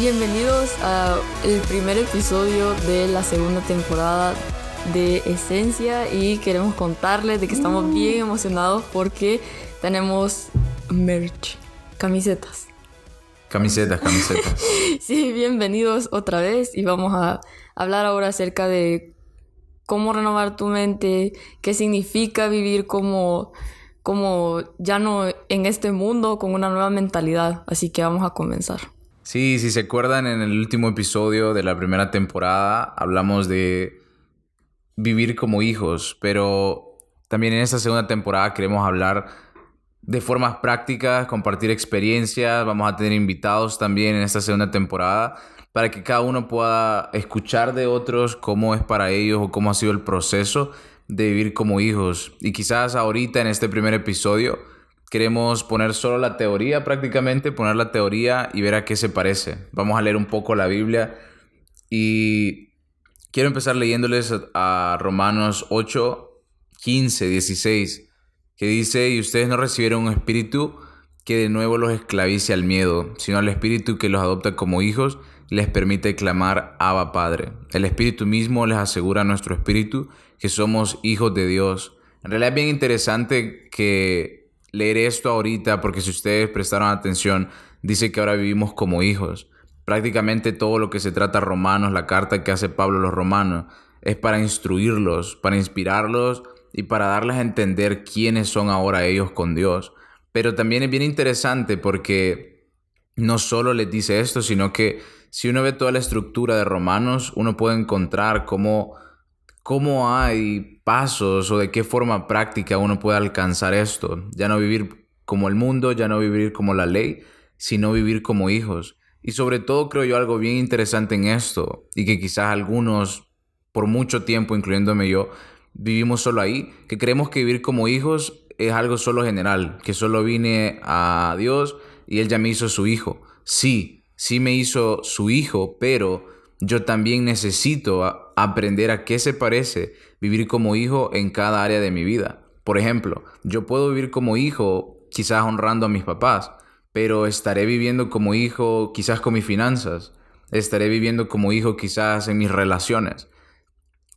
Bienvenidos al primer episodio de la segunda temporada de Esencia y queremos contarles de que estamos Mm. bien emocionados porque tenemos merch, camisetas. Camisetas, camisetas. Sí, bienvenidos otra vez y vamos a hablar ahora acerca de cómo renovar tu mente, qué significa vivir como, como ya no en este mundo con una nueva mentalidad. Así que vamos a comenzar. Sí, si se acuerdan, en el último episodio de la primera temporada hablamos de vivir como hijos, pero también en esta segunda temporada queremos hablar de formas prácticas, compartir experiencias, vamos a tener invitados también en esta segunda temporada para que cada uno pueda escuchar de otros cómo es para ellos o cómo ha sido el proceso de vivir como hijos. Y quizás ahorita en este primer episodio queremos poner solo la teoría prácticamente, poner la teoría y ver a qué se parece. Vamos a leer un poco la Biblia y quiero empezar leyéndoles a Romanos 8, 15, 16, que dice, y ustedes no recibieron un espíritu que de nuevo los esclavice al miedo, sino al espíritu que los adopta como hijos les permite clamar Abba Padre. El espíritu mismo les asegura a nuestro espíritu que somos hijos de Dios. En realidad es bien interesante que leer esto ahorita, porque si ustedes prestaron atención, dice que ahora vivimos como hijos. Prácticamente todo lo que se trata Romanos, la carta que hace Pablo a los romanos, es para instruirlos, para inspirarlos y para darles a entender quiénes son ahora ellos con Dios. Pero también es bien interesante porque no solo les dice esto, sino que si uno ve toda la estructura de Romanos, uno puede encontrar cómo, cómo hay pasos o de qué forma práctica uno puede alcanzar esto. Ya no vivir como el mundo, ya no vivir como la ley, sino vivir como hijos. Y sobre todo creo yo algo bien interesante en esto y que quizás algunos, por mucho tiempo, incluyéndome yo, vivimos solo ahí, que creemos que vivir como hijos es algo solo general, que solo vine a Dios y Él ya me hizo su hijo. Sí, sí me hizo su hijo, pero yo también necesito aprender a qué se parece vivir como hijo en cada área de mi vida. Por ejemplo, yo puedo vivir como hijo quizás honrando a mis papás, pero estaré viviendo como hijo quizás con mis finanzas, estaré viviendo como hijo quizás en mis relaciones.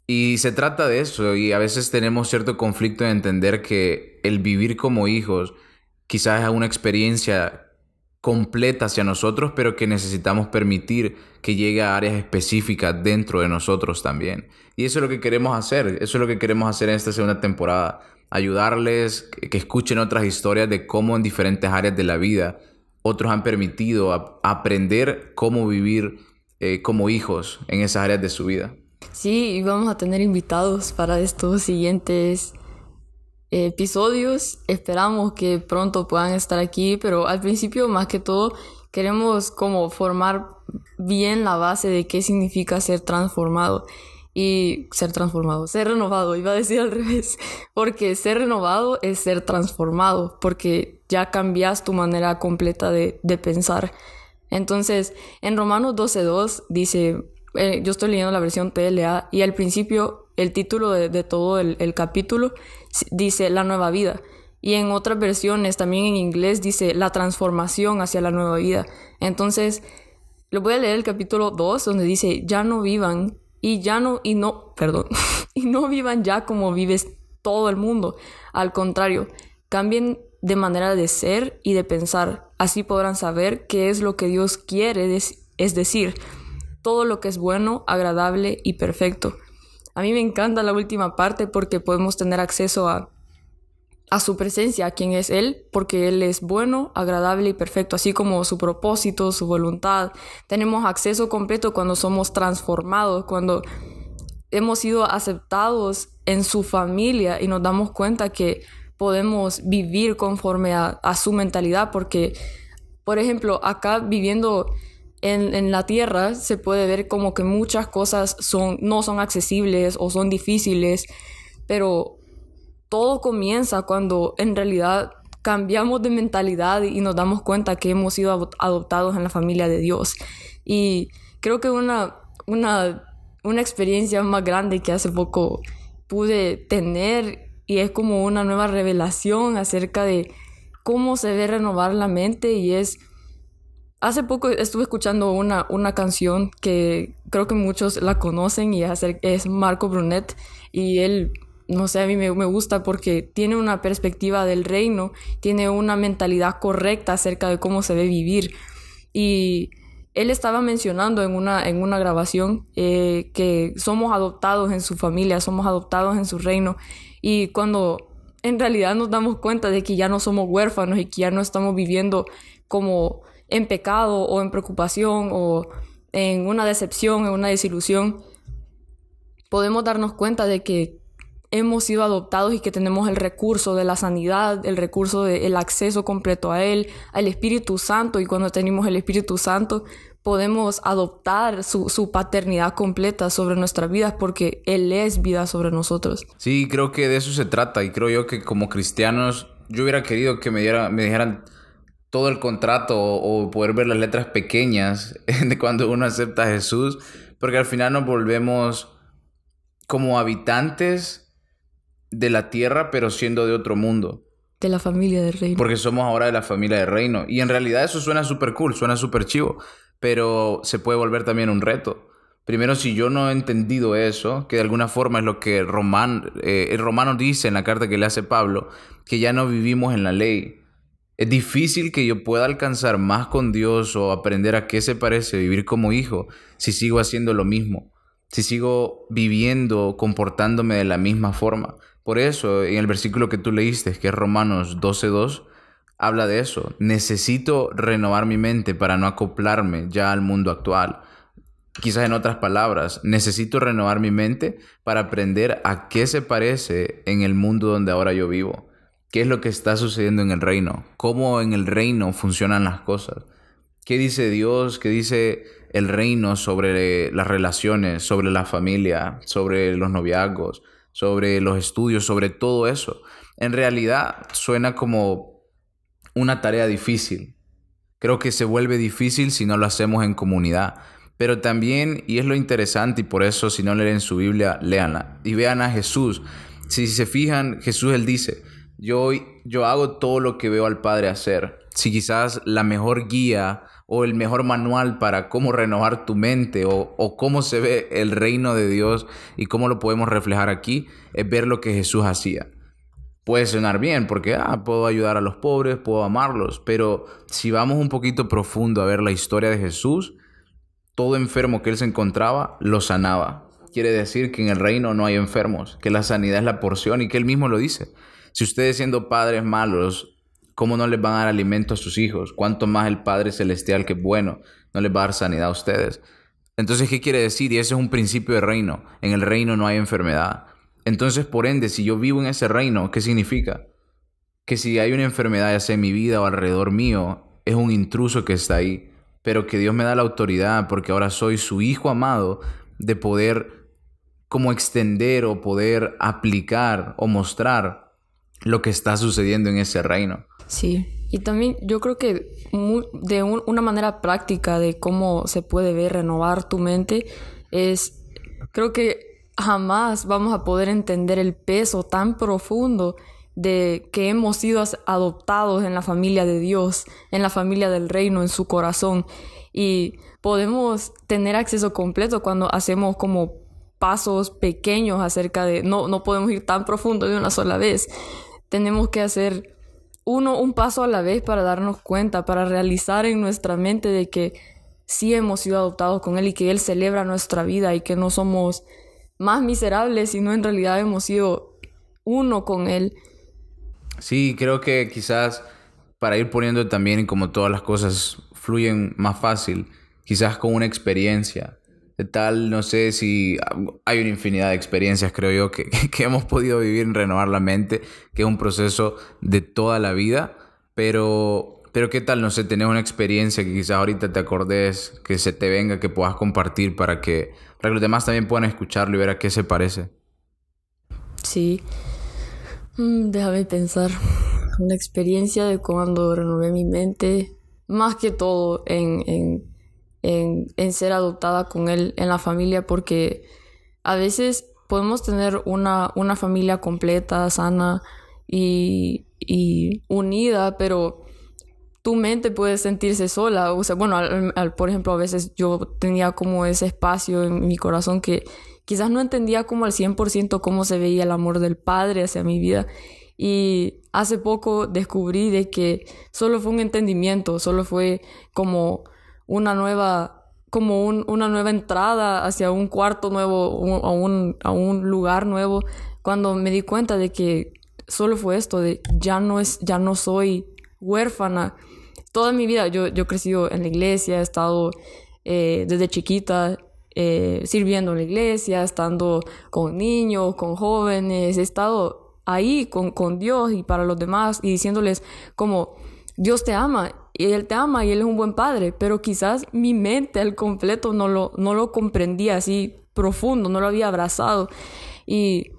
Y se trata de eso, y a veces tenemos cierto conflicto en entender que el vivir como hijos quizás es una experiencia completa hacia nosotros, pero que necesitamos permitir que llegue a áreas específicas dentro de nosotros también. Y eso es lo que queremos hacer, eso es lo que queremos hacer en esta segunda temporada, ayudarles, que escuchen otras historias de cómo en diferentes áreas de la vida otros han permitido aprender cómo vivir eh, como hijos en esas áreas de su vida. Sí, y vamos a tener invitados para estos siguientes episodios. Esperamos que pronto puedan estar aquí, pero al principio más que todo queremos como formar bien la base de qué significa ser transformado y ser transformado, ser renovado, iba a decir al revés, porque ser renovado es ser transformado, porque ya cambias tu manera completa de, de pensar. Entonces, en Romanos 12.2 dice, eh, yo estoy leyendo la versión TLA y al principio el título de, todo el, capítulo dice la nueva vida. Y en otras versiones, también en inglés, dice la transformación hacia la nueva vida. Entonces, lo voy a leer el capítulo 2 donde dice, ya no vivan y ya no, y no, perdón, y no vivan ya como vives todo el mundo. Al contrario, cambien de manera de ser y de pensar. Así podrán saber qué es lo que Dios quiere, es decir, todo lo que es bueno, agradable y perfecto. A mí me encanta la última parte porque podemos tener acceso a, a su presencia, a quien es Él, porque Él es bueno, agradable y perfecto, así como su propósito, su voluntad. Tenemos acceso completo cuando somos transformados, cuando hemos sido aceptados en su familia y nos damos cuenta que podemos vivir conforme a, a su mentalidad, porque, por ejemplo, acá viviendo en, en, la tierra se puede ver como que muchas cosas son, no son accesibles o son difíciles, pero todo comienza cuando en realidad cambiamos de mentalidad y nos damos cuenta que hemos sido adoptados en la familia de Dios. Y creo que una, una, una experiencia más grande que hace poco pude tener y es como una nueva revelación acerca de cómo se debe renovar la mente y es hace poco estuve escuchando una, una canción que creo que muchos la conocen y es Marco Brunet y él no sé, a mí me, gusta porque tiene una perspectiva del reino, tiene una mentalidad correcta acerca de cómo se debe vivir. Y él estaba mencionando en una, en una grabación eh, que somos adoptados en su familia, somos adoptados en su reino. Y cuando en realidad nos damos cuenta de que ya no somos huérfanos y que ya no estamos viviendo como en pecado o en preocupación o en una decepción, en una desilusión, podemos darnos cuenta de que hemos sido adoptados y que tenemos el recurso de la sanidad, el recurso del acceso completo a Él, al Espíritu Santo, y cuando tenemos el Espíritu Santo podemos adoptar su, su paternidad completa sobre nuestras vidas porque Él es vida sobre nosotros. Sí, creo que de eso se trata y creo yo que como cristianos yo hubiera querido que me, diera, me dijeran todo el contrato o, o poder ver las letras pequeñas de cuando uno acepta a Jesús, porque al final nos volvemos como habitantes de la tierra, pero siendo de otro mundo. De la familia del reino. Porque somos ahora de la familia del reino. Y en realidad eso suena súper cool, suena súper chivo, pero se puede volver también un reto. Primero, si yo no he entendido eso, que de alguna forma es lo que Román, eh, el Romano dice en la carta que le hace Pablo, que ya no vivimos en la ley. Es difícil que yo pueda alcanzar más con Dios o aprender a qué se parece vivir como hijo si sigo haciendo lo mismo, si sigo viviendo, comportándome de la misma forma. Por eso, en el versículo que tú leíste, que es Romanos 12.2, habla de eso. Necesito renovar mi mente para no acoplarme ya al mundo actual. Quizás en otras palabras, necesito renovar mi mente para aprender a qué se parece en el mundo donde ahora yo vivo. ¿Qué es lo que está sucediendo en el reino? ¿Cómo en el reino funcionan las cosas? ¿Qué dice Dios? ¿Qué dice el reino sobre las relaciones, sobre la familia, sobre los noviazgos, sobre los estudios, sobre todo eso. En realidad suena como una tarea difícil. Creo que se vuelve difícil si no lo hacemos en comunidad. Pero también, y es lo interesante, y por eso si no leen su Biblia, léanla. Y vean a Jesús. Si se fijan, Jesús él dice, yo, yo hago todo lo que veo al Padre hacer. Si quizás la mejor guía o el mejor manual para cómo renovar tu mente o, cómo se ve el reino de Dios y cómo lo podemos reflejar aquí, es ver lo que Jesús hacía. Puede sonar bien porque ah, puedo ayudar a los pobres, puedo amarlos, pero si vamos un poquito profundo a ver la historia de Jesús, todo enfermo que él se encontraba lo sanaba. Quiere decir que en el reino no hay enfermos, que la sanidad es la porción y que él mismo lo dice. Si ustedes siendo padres malos ¿Cómo no les van a dar alimento a sus hijos? ¿Cuánto más el Padre Celestial, que bueno, no les va a dar sanidad a ustedes? Entonces, ¿qué quiere decir? Y ese es un principio de reino. En el reino no hay enfermedad. Entonces, por ende, si yo vivo en ese reino, ¿qué significa? Que si hay una enfermedad, ya sea en mi vida o alrededor mío, es un intruso que está ahí. Pero que Dios me da la autoridad, porque ahora soy su hijo amado, de poder como extender o poder aplicar o mostrar lo que está sucediendo en ese reino. Sí, y también yo creo que de una manera práctica de cómo se puede ver renovar tu mente es, creo que jamás vamos a poder entender el peso tan profundo de que hemos sido adoptados en la familia de Dios, en la familia del reino, en su corazón. Y podemos tener acceso completo cuando hacemos como pasos pequeños acerca de, no, no podemos ir tan profundo de una sola vez. Tenemos que hacer uno un paso a la vez para darnos cuenta, para realizar en nuestra mente de que sí hemos sido adoptados con Él y que Él celebra nuestra vida y que no somos más miserables, sino en realidad hemos sido uno con Él. Sí, creo que quizás para ir poniendo también como todas las cosas fluyen más fácil, quizás con una experiencia tal, no sé si hay una infinidad de experiencias, creo yo, que, que, hemos podido vivir en renovar la mente, que es un proceso de toda la vida, pero, pero qué tal, no sé, tener una experiencia que quizás ahorita te acordes, que se te venga, que puedas compartir para que, para que los demás también puedan escucharlo y ver a qué se parece. Sí, mm, déjame pensar, una experiencia de cuando renové mi mente, más que todo en en, ser adoptada con él en la familia porque a veces podemos tener una, una familia completa, sana y, unida, pero tu mente puede sentirse sola. O sea, bueno, por ejemplo, a veces yo tenía como ese espacio en mi corazón que quizás no entendía como al 100% cómo se veía el amor del Padre hacia mi vida. Y hace poco descubrí de que solo fue un entendimiento, solo fue como una nueva, como una nueva entrada hacia un cuarto nuevo, a, un, a un lugar nuevo, cuando me di cuenta de que solo fue esto, de ya no, es, ya no soy huérfana. Toda mi vida yo, yo he crecido en la iglesia, he estado eh, desde chiquita eh, sirviendo en la iglesia, estando con niños, con jóvenes, he estado ahí con, con Dios y para los demás y diciéndoles como Dios te ama y Él te ama y Él es un buen padre, pero quizás mi mente al completo no lo, no lo comprendía así profundo, no lo había abrazado y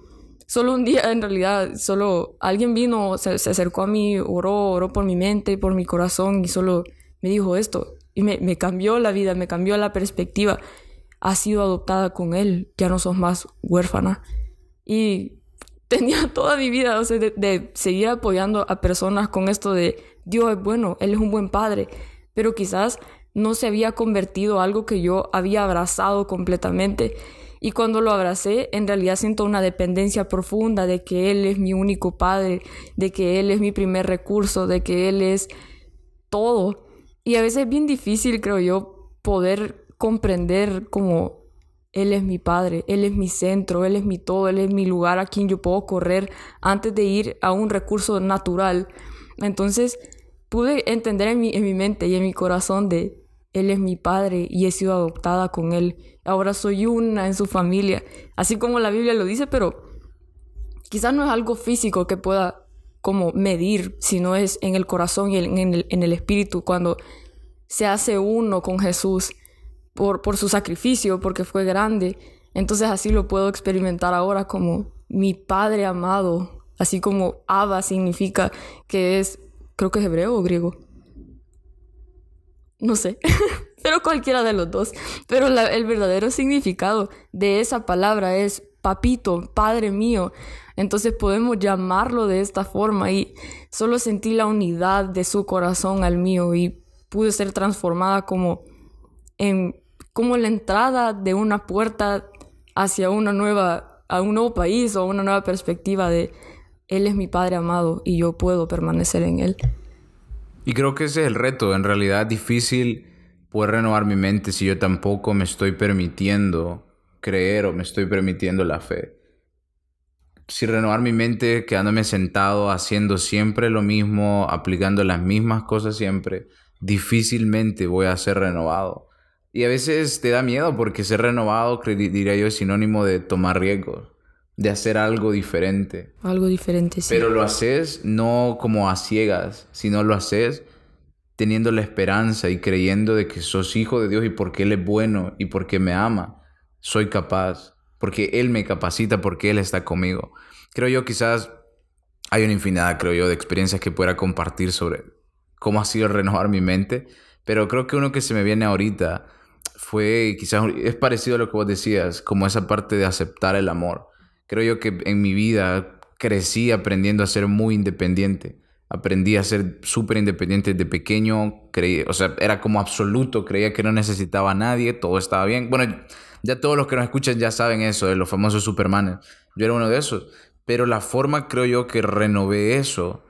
solo un día en realidad, solo alguien vino, se, acercó a mí, oró, oró por mi mente, por mi corazón y solo me dijo esto. Y me, me cambió la vida, me cambió la perspectiva. Has sido adoptada con él, ya no sos más huérfana. Y tenía toda mi vida, o sea, de, seguir apoyando a personas con esto de Dios es bueno, Él es un buen padre, pero quizás no se había convertido algo que yo había abrazado completamente. Y cuando lo abracé, en realidad siento una dependencia profunda de que Él es mi único Padre, de que Él es mi primer recurso, de que Él es todo. Y a veces es bien difícil, creo yo, poder comprender como Él es mi Padre, Él es mi centro, Él es mi todo, Él es mi lugar a quien yo puedo correr antes de ir a un recurso natural. Entonces pude entender en mi, en mi mente y en mi corazón de Él es mi Padre y he sido adoptada con Él. Ahora soy una en su familia, así como la Biblia lo dice, pero quizás no es algo físico que pueda como medir, sino es en el corazón y en el, en el espíritu, cuando se hace uno con Jesús por, por su sacrificio, porque fue grande. Entonces así lo puedo experimentar ahora como mi Padre amado, así como Abba significa que es, creo que es hebreo o griego. No sé. pero cualquiera de los dos. Pero el verdadero significado de esa palabra es papito, padre mío. Entonces podemos llamarlo de esta forma y solo sentí la unidad de su corazón al mío y pude ser transformada como en como la entrada de una puerta hacia una nueva a un nuevo país o una nueva perspectiva de él es mi padre amado y yo puedo permanecer en él. Y creo que ese es el reto, en realidad difícil poder renovar mi mente si yo tampoco me estoy permitiendo creer o me estoy permitiendo la fe. Si renovar mi mente quedándome sentado haciendo siempre lo mismo, aplicando las mismas cosas siempre, difícilmente voy a ser renovado. Y a veces te da miedo porque ser renovado, diría yo, es sinónimo de tomar riesgos, de hacer algo diferente. Algo diferente, sí. Pero lo haces no como a ciegas, sino lo haces teniendo la esperanza y creyendo de que sos hijo de Dios y porque Él es bueno y porque me ama, soy capaz, porque Él me capacita, porque Él está conmigo. Creo yo quizás hay una infinidad, creo yo, de experiencias que pueda compartir sobre cómo ha sido renovar mi mente, pero creo que uno que se me viene ahorita fue, quizás es parecido a lo que vos decías, como esa parte de aceptar el amor. Creo yo que en mi vida crecí aprendiendo a ser muy independiente Aprendí a ser súper independiente desde pequeño. Creí, o sea, era como absoluto. Creía que no necesitaba a nadie. Todo estaba bien. Bueno, ya todos los que nos escuchan ya saben eso, de los famosos Supermanes. Yo era uno de esos. Pero la forma, creo yo, que renové eso,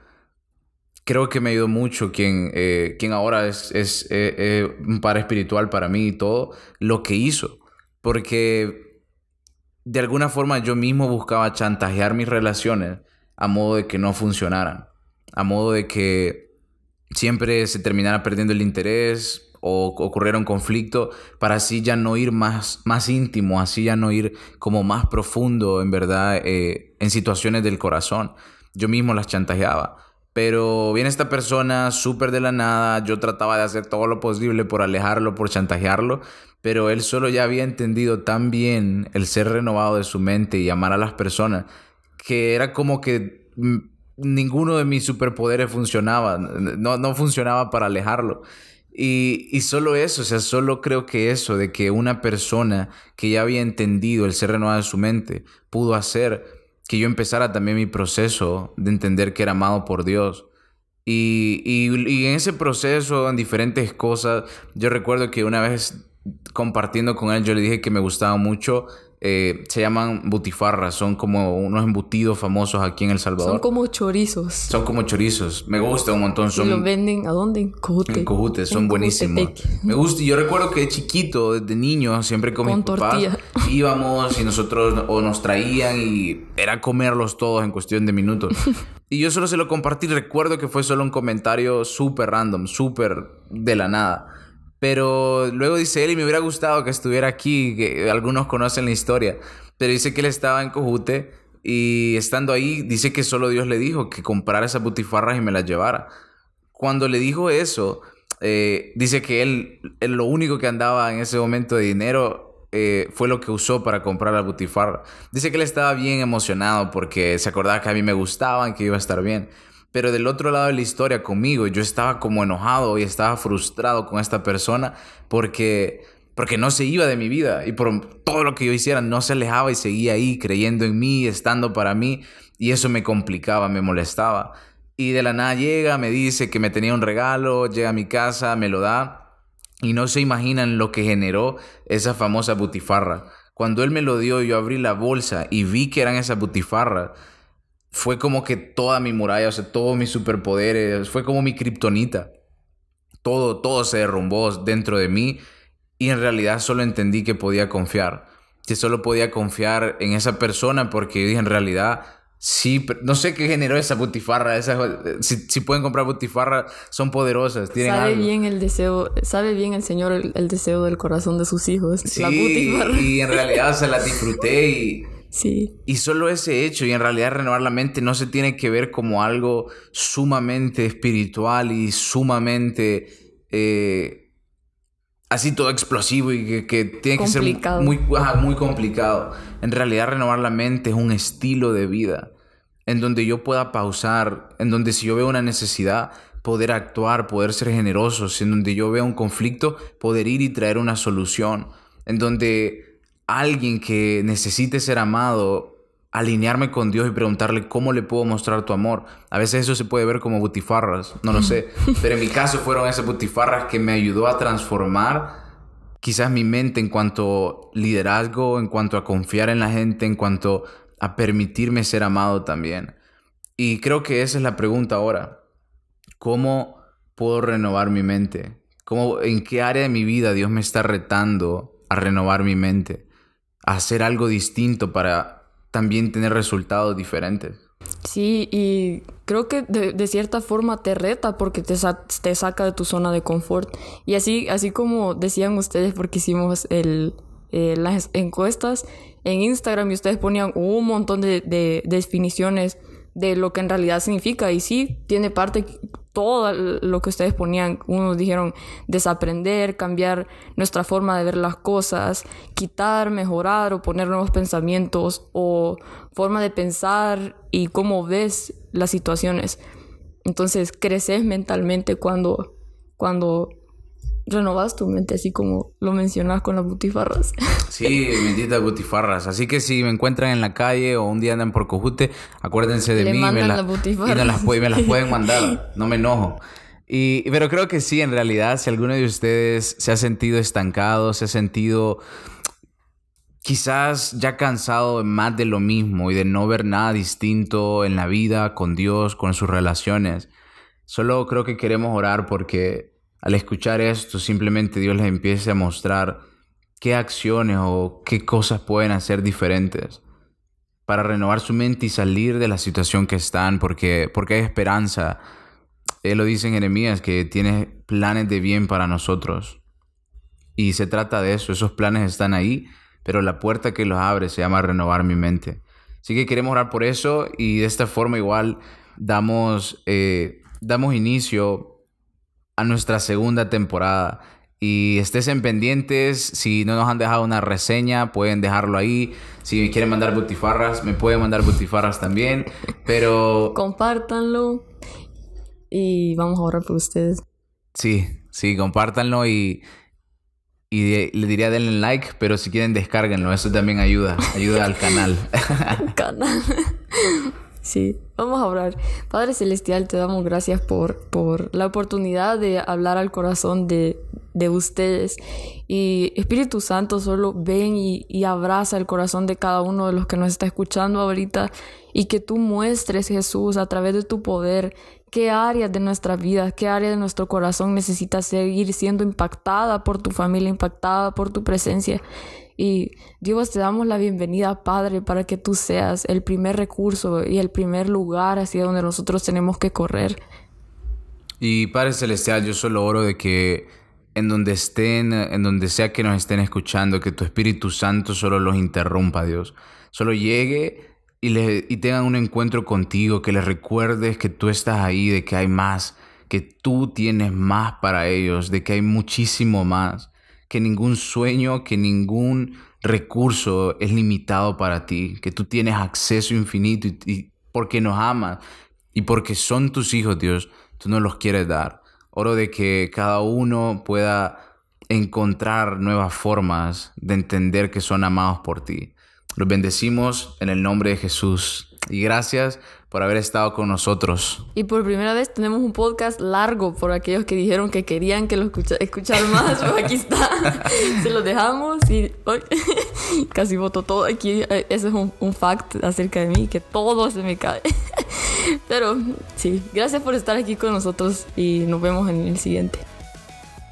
creo que me ayudó mucho quien, eh, quien ahora es, es eh, eh, un padre espiritual para mí y todo, lo que hizo. Porque de alguna forma yo mismo buscaba chantajear mis relaciones a modo de que no funcionaran a modo de que siempre se terminara perdiendo el interés o ocurriera un conflicto para así ya no ir más, más íntimo, así ya no ir como más profundo en verdad en situaciones del corazón. Yo mismo las chantajeaba. Pero viene esta persona súper de la nada, yo trataba de hacer todo lo posible por alejarlo, por chantajearlo, pero él solo ya había entendido tan bien el ser renovado de su mente y amar a las personas, que era como que mm, ninguno de mis superpoderes funcionaba, no, no funcionaba para alejarlo. Y, y, solo eso, o sea, solo creo que eso, de que una persona que ya había entendido el ser renovado de su mente, pudo hacer que yo empezara también mi proceso de entender que era amado por Dios. Y, y, en ese proceso, en diferentes cosas, yo recuerdo que una vez compartiendo con él, yo le dije que me gustaba mucho eh, se llaman butifarras, son como unos embutidos famosos aquí en El Salvador. Son como chorizos. Son como chorizos. Me gusta un montón. Son... ¿Y los venden a dónde? En Cojute. En Cojute, son buenísimos. Me gusta. Yo recuerdo que de chiquito, desde niño, siempre con, mis papás íbamos y nosotros o nos traían y era comerlos todos en cuestión de minutos. y yo solo se lo compartí. Recuerdo que fue solo un comentario súper random, súper de la nada. Pero luego dice él, y me hubiera gustado que estuviera aquí, que algunos conocen la historia, pero dice que él estaba en Cojute y estando ahí, dice que solo Dios le dijo que comprara esas butifarras y me las llevara. Cuando le dijo eso, eh, dice que él, lo único que andaba en ese momento de dinero eh, fue lo que usó para comprar la butifarra. Dice que él estaba bien emocionado porque se acordaba que a mí me gustaban, que iba a estar bien. Pero del otro lado de la historia conmigo, yo estaba como enojado y estaba frustrado con esta persona porque, porque no se iba de mi vida y por todo lo que yo hiciera no se alejaba y seguía ahí creyendo en mí, estando para mí y eso me complicaba, me molestaba. Y de la nada llega, me dice que me tenía un regalo, llega a mi casa, me lo da y no se imaginan lo que generó esa famosa butifarra. Cuando él me lo dio, yo abrí la bolsa y vi que eran esas butifarras fue como que toda mi muralla, o sea, todos mis superpoderes, fue como mi kriptonita. Todo, todo se derrumbó dentro de mí y en realidad solo entendí que podía confiar. Que solo podía confiar en esa persona porque dije en realidad Sí, no sé qué generó esa butifarra. si, pueden comprar butifarra, son poderosas. sabe bien el deseo, sabe bien el Señor el, deseo del corazón de sus hijos. Sí, Y en realidad se la disfruté y, Sí. Y solo ese hecho, y en realidad renovar la mente no se tiene que ver como algo sumamente espiritual y sumamente eh, así todo explosivo y que, tiene que ser muy, muy complicado. En realidad renovar la mente es un estilo de vida en donde yo pueda pausar, en donde si yo veo una necesidad, poder actuar, poder ser generosos, en donde yo veo un conflicto, poder ir y traer una solución, en donde alguien que necesite ser amado, alinearme con Dios y preguntarle cómo le puedo mostrar tu amor. A veces eso se puede ver como butifarras, no lo sé. Pero en mi caso fueron esas butifarras que me ayudó a transformar quizás mi mente en cuanto a liderazgo, en cuanto a confiar en la gente, en cuanto a permitirme ser amado también. Y creo que esa es la pregunta ahora. ¿Cómo puedo renovar mi mente? ¿Cómo, ¿En qué área de mi vida Dios me está retando a renovar mi mente? Hacer algo distinto para también tener resultados diferentes. Sí, y creo que de, cierta forma te reta porque te, te, saca de tu zona de confort. Y así, así como decían ustedes, porque hicimos el, eh, las encuestas en Instagram y ustedes ponían un montón de, de definiciones de lo que en realidad significa. Y sí, tiene parte todo lo que ustedes ponían. Unos dijeron desaprender, cambiar nuestra forma de ver las cosas, quitar, mejorar o poner nuevos pensamientos o forma de pensar y cómo ves las situaciones. Entonces creces mentalmente cuando, cuando renovas tu mente, así como lo mencionas con las butifarras. Sí, benditas butifarras. Así que si me encuentran en la calle o un día andan por Cojute, acuérdense de mí. Me, la, y me las pueden mandar. No me enojo. Y, pero creo que sí, en realidad, si alguno de ustedes se ha sentido estancado, se ha sentido quizás ya cansado más de lo mismo y de no ver nada distinto en la vida, con Dios, con sus relaciones, solo creo que queremos orar porque al escuchar esto, simplemente Dios les empiece a mostrar qué acciones o qué cosas pueden hacer diferentes para renovar su mente y salir de la situación que están, porque, porque hay esperanza. Él lo dice en Jeremías, que tiene planes de bien para nosotros. Y se trata de eso, esos planes están ahí, pero la puerta que los abre se llama renovar mi mente. Así que queremos orar por eso y de esta forma igual damos, eh, damos inicio a nuestra segunda temporada. Y estés en pendientes, si no nos han dejado una reseña, pueden dejarlo ahí. Si quieren mandar butifarras, me pueden mandar butifarras también. Pero... Compártanlo y vamos a orar por ustedes. Sí, sí, compártanlo y, y le diría denle like, pero si quieren descárguenlo, eso también ayuda, ayuda al canal. canal. sí. Vamos a orar. Padre Celestial, te damos gracias por, por la oportunidad de hablar al corazón de, de ustedes. Y Espíritu Santo, solo ven y, y, abraza el corazón de cada uno de los que nos está escuchando ahorita. Y que tú muestres, Jesús, a través de tu poder, qué áreas de nuestra vida, qué área de nuestro corazón necesita seguir siendo impactada por tu familia, impactada por tu presencia. Y Dios, te damos la bienvenida, Padre, para que tú seas el primer recurso y el primer lugar hacia donde nosotros tenemos que correr. Y Padre Celestial, yo solo oro de que en donde estén, en donde sea que nos estén escuchando, que tu Espíritu Santo solo los interrumpa, Dios. Solo llegue y, le, y tengan un encuentro contigo, que les recuerdes que tú estás ahí, de que hay más, que tú tienes más para ellos, de que hay muchísimo más que ningún sueño, que ningún recurso es limitado para ti, que tú tienes acceso infinito y, porque nos amas y porque son tus hijos, Dios, tú nos los quieres dar. Oro de que cada uno pueda encontrar nuevas formas de entender que son amados por ti. Los bendecimos en el nombre de Jesús. Y gracias por haber estado con nosotros. Y por primera vez tenemos un podcast largo por aquellos que dijeron que querían que lo escucha escuchar más. Pues aquí está. Se lo dejamos y casi voto todo aquí. Eh, ese es un, un fact acerca de mí, que todo se me cae. Pero sí, gracias por estar aquí con nosotros y nos vemos en el siguiente.